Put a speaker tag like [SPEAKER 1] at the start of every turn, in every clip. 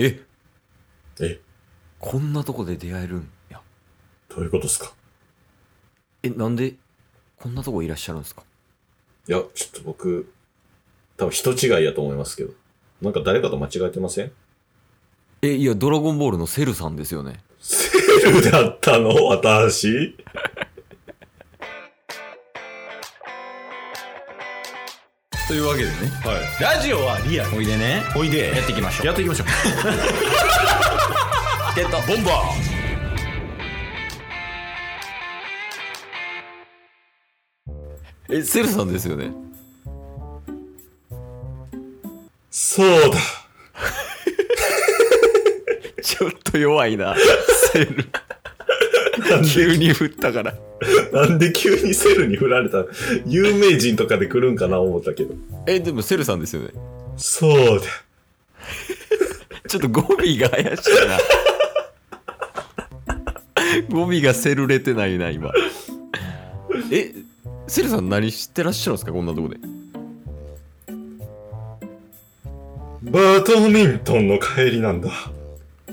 [SPEAKER 1] え？
[SPEAKER 2] え、
[SPEAKER 1] こんなとこで出会えるんや。
[SPEAKER 2] どういうことですか？
[SPEAKER 1] えなんでこんなとこいらっしゃるんですか？
[SPEAKER 2] いや、ちょっと僕、多分人違いやと思いますけど。なんか誰かと間違えてません？
[SPEAKER 1] えいやドラゴンボールのセルさんですよね。
[SPEAKER 2] セルだったの？私？
[SPEAKER 1] いうわけでね。
[SPEAKER 2] はい。
[SPEAKER 3] ラジオはリアル。
[SPEAKER 1] おいでね。
[SPEAKER 3] おいで。
[SPEAKER 1] やっていきましょう。
[SPEAKER 3] やっていきましょう。
[SPEAKER 1] ゲット。
[SPEAKER 3] ボンバ
[SPEAKER 1] えセルさんですよね？
[SPEAKER 2] そうだ。
[SPEAKER 1] ちょっと弱いなセル。急に振ったから
[SPEAKER 2] なんで急にセルに振られた？有名人とかで来るんかな思ったけど。
[SPEAKER 1] えでもセルさんですよね？
[SPEAKER 2] そうだ。
[SPEAKER 1] ちょっと語尾が怪しいな 語尾がセルれてないな今えセルさん何してらっしゃるんですか？こんなとこで
[SPEAKER 2] バドミントンの帰りなんだ。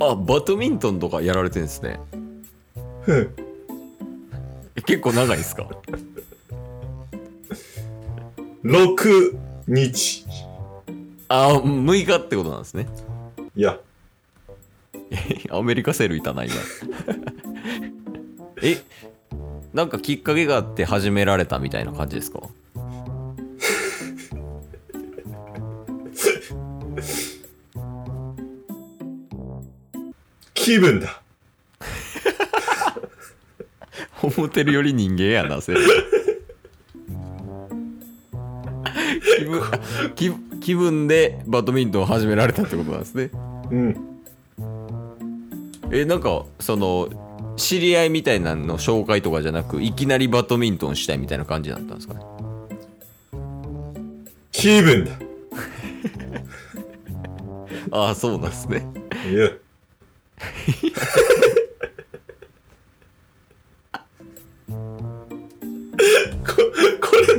[SPEAKER 1] あバドミントンとかやられてんですね
[SPEAKER 2] ふん。
[SPEAKER 1] え結構長いですか
[SPEAKER 2] ？6日。
[SPEAKER 1] あ6日ってことなんですね。
[SPEAKER 2] いや、
[SPEAKER 1] アメリカセールいたな今。えなんかきっかけがあって始められたみたいな感じですか？
[SPEAKER 2] 気分だ。
[SPEAKER 1] 思ってるより人間やなセール気分気気分でバドミントンを始められたってことなんですね
[SPEAKER 2] うん。
[SPEAKER 1] えなんかその知り合いみたいなの紹介とかじゃなくいきなりバドミントンしたいみたいな感じだったんですか？ね
[SPEAKER 2] 気分だ。
[SPEAKER 1] ああそうなんですね
[SPEAKER 2] いや。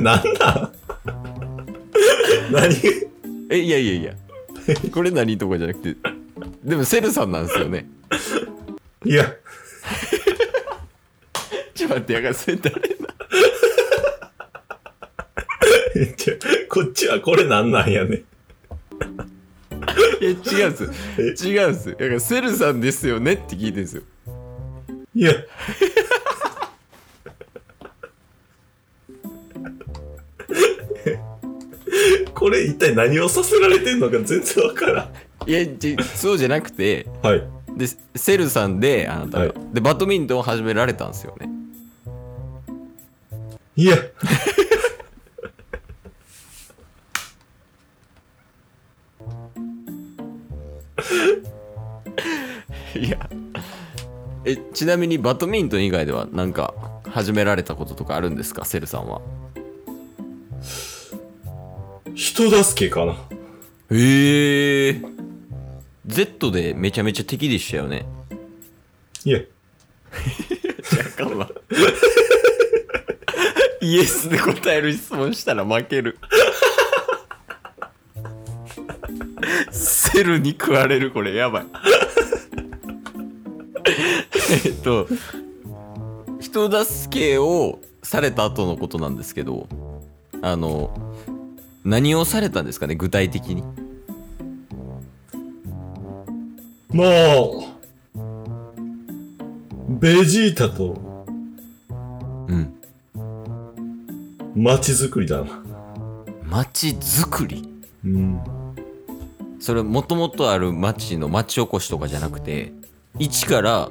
[SPEAKER 2] なんだ？何？
[SPEAKER 1] えいやいやいや。これ何とかじゃなくてでもセルさんなんですよね。
[SPEAKER 2] いや、
[SPEAKER 1] ちょっと待ってやがせ誰だ？
[SPEAKER 2] こっちはこれなんなんやね。
[SPEAKER 1] いや違うんです。違うんです。だからセルさんですよねって聞いてるんですよ。
[SPEAKER 2] いや。これ一体何をさせられてんのか全然わからん。
[SPEAKER 1] いやちそうじゃなくて
[SPEAKER 2] はい。
[SPEAKER 1] でセルさんであなたが、
[SPEAKER 2] はい
[SPEAKER 1] でバドミントンを始められたんですよね
[SPEAKER 2] いや。
[SPEAKER 1] いやえちなみにバドミントン以外では何か始められたこととかあるんですか？セルさんは
[SPEAKER 2] 人助けかな。
[SPEAKER 1] へえ Z でめちゃめちゃ敵でしたよね。
[SPEAKER 2] いや。
[SPEAKER 1] あかんわイエスで答える質問したら負ける。セルに食われるこれ。やばい。えっと人助けをされた後のことなんですけどあの何をされたんですかね具体的に？
[SPEAKER 2] まあ、ベジータと
[SPEAKER 1] うん
[SPEAKER 2] 街づくりだな。
[SPEAKER 1] 街づくり？
[SPEAKER 2] うん。
[SPEAKER 1] それもともとある町の町おこしとかじゃなくて一から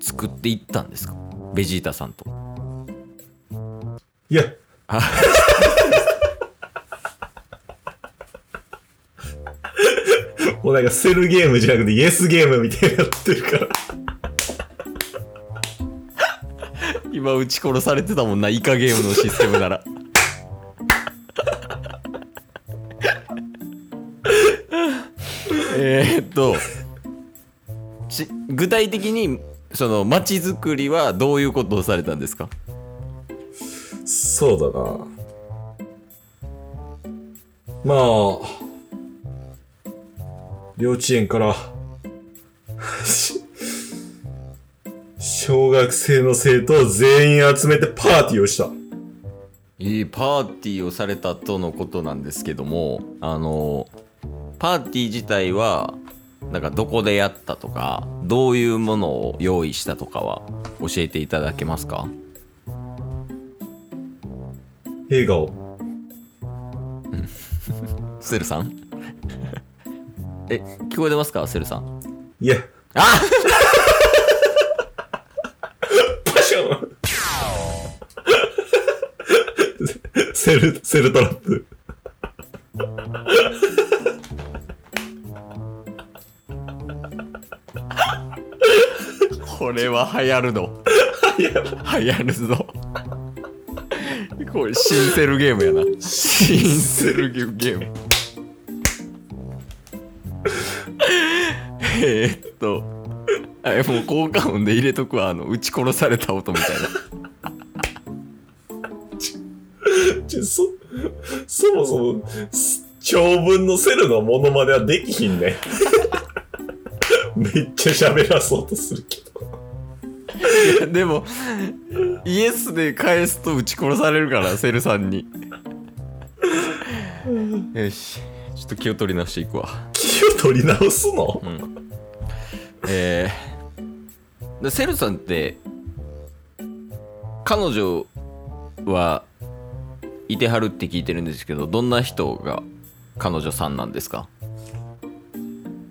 [SPEAKER 1] 作っていったんですか？ベジータさんと
[SPEAKER 2] いや。
[SPEAKER 1] あ
[SPEAKER 2] もうなんかセルゲームじゃなくてイエスゲームみたいになってるから。
[SPEAKER 1] 今撃ち殺されてたもんなイカゲームのシステムなら えーっとち具体的にその町づくりはどういうことをされたんですか？
[SPEAKER 2] そうだな。まあ、幼稚園からし小学生の生徒を全員集めてパーティーをした。
[SPEAKER 1] いいパーティーをされたとのことなんですけどもあのパーティー自体はなんかどこでやったとかどういうものを用意したとかは教えていただけますか？
[SPEAKER 2] 映画を。
[SPEAKER 1] セルさん？え聞こえてますか？セルさん。
[SPEAKER 2] いや、
[SPEAKER 1] あ！
[SPEAKER 2] パション。セル、セルトラップ。
[SPEAKER 1] これは流行るの。流行るぞ。これシンセルゲームやな。シンセルゲームえーっとあもう効果音で入れとくわあの撃ち殺された音みたいな。
[SPEAKER 2] ちょそ、そもそも、す長文のセルのモノマネはできひんね。めっちゃ喋らそうとするけど。
[SPEAKER 1] でもイエスで返すと撃ち殺されるからセルさんに。よしちょっと気を取り直していくわ。
[SPEAKER 2] 気を取り直すの、
[SPEAKER 1] えー、でセルさんって彼女はいてはるって聞いてるんですけどどんな人が彼女さんなんですか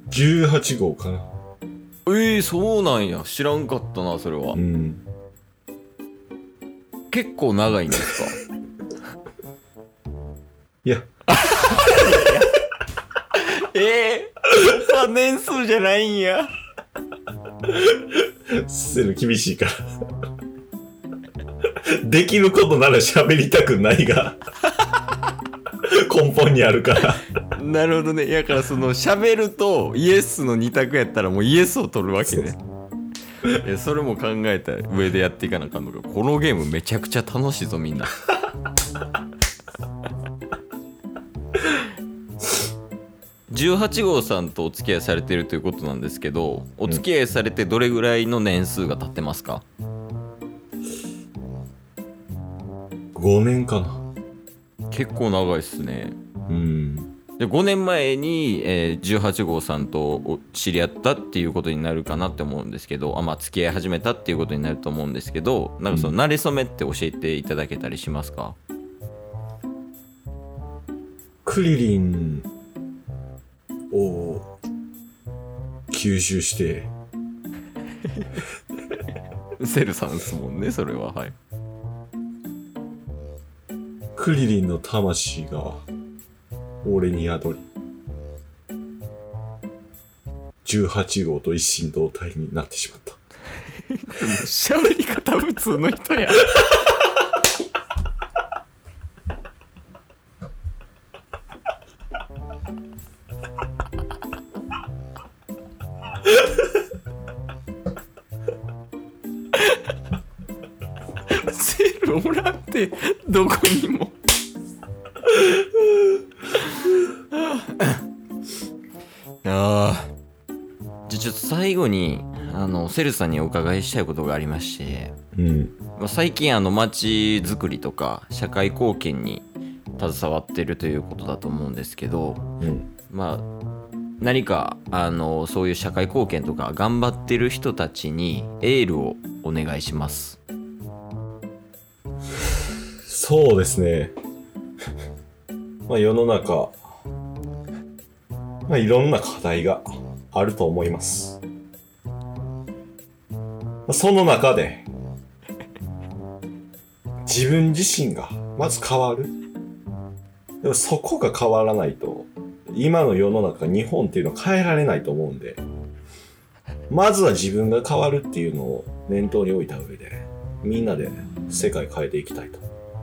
[SPEAKER 2] ?18 号かな。
[SPEAKER 1] えー、そうなんや知らんかったなそれは、
[SPEAKER 2] うん。
[SPEAKER 1] 結構長いんですか？
[SPEAKER 2] いや、
[SPEAKER 1] えー、そんな年数じゃないんや
[SPEAKER 2] セル厳しいから。できることなら喋りたくないが、根本にあるから。
[SPEAKER 1] なるほどね。やからその喋るとイエスの2択やったらもうイエスを取るわけね。いやそれも考えた上でやっていかなあかんのか。このゲームめちゃくちゃ楽しいぞみんな18号さんとお付き合いされてるということなんですけどお付き合いされてどれぐらいの年数が経ってますか、
[SPEAKER 2] 5年かな。
[SPEAKER 1] 結構長いっすね
[SPEAKER 2] うん。
[SPEAKER 1] で5年前に、えー18号さんとお知り合ったっていうことになるかなって思うんですけどあまあ付き合い始めたっていうことになると思うんですけどなんかその馴れ初めって教えていただけたりしますか、
[SPEAKER 2] クリリンを吸収して、
[SPEAKER 1] セルさんですもんねそれは。はい。
[SPEAKER 2] クリリンの魂が俺に宿り、18号と一心同体になってしまった。
[SPEAKER 1] 喋り方普通の人やおらんってどこにもああじゃあちょっと最後にあのセルさんにお伺いしたいことがありまして、
[SPEAKER 2] うん。
[SPEAKER 1] まあ、最近あの街づくりとか社会貢献に携わってるということだと思うんですけど
[SPEAKER 2] うん。
[SPEAKER 1] まあ何かあのそういう社会貢献とか頑張ってる人たちにエールをお願いします
[SPEAKER 2] そうですね。まあ世の中、まあいろんな課題があると思います。まその中で、自分自身がまず変わる。でもそこが変わらないと、今の世の中、日本っていうのは変えられないと思うんで、まずは自分が変わるっていうのを念頭に置いた上で、みんなで世界変えていきたいと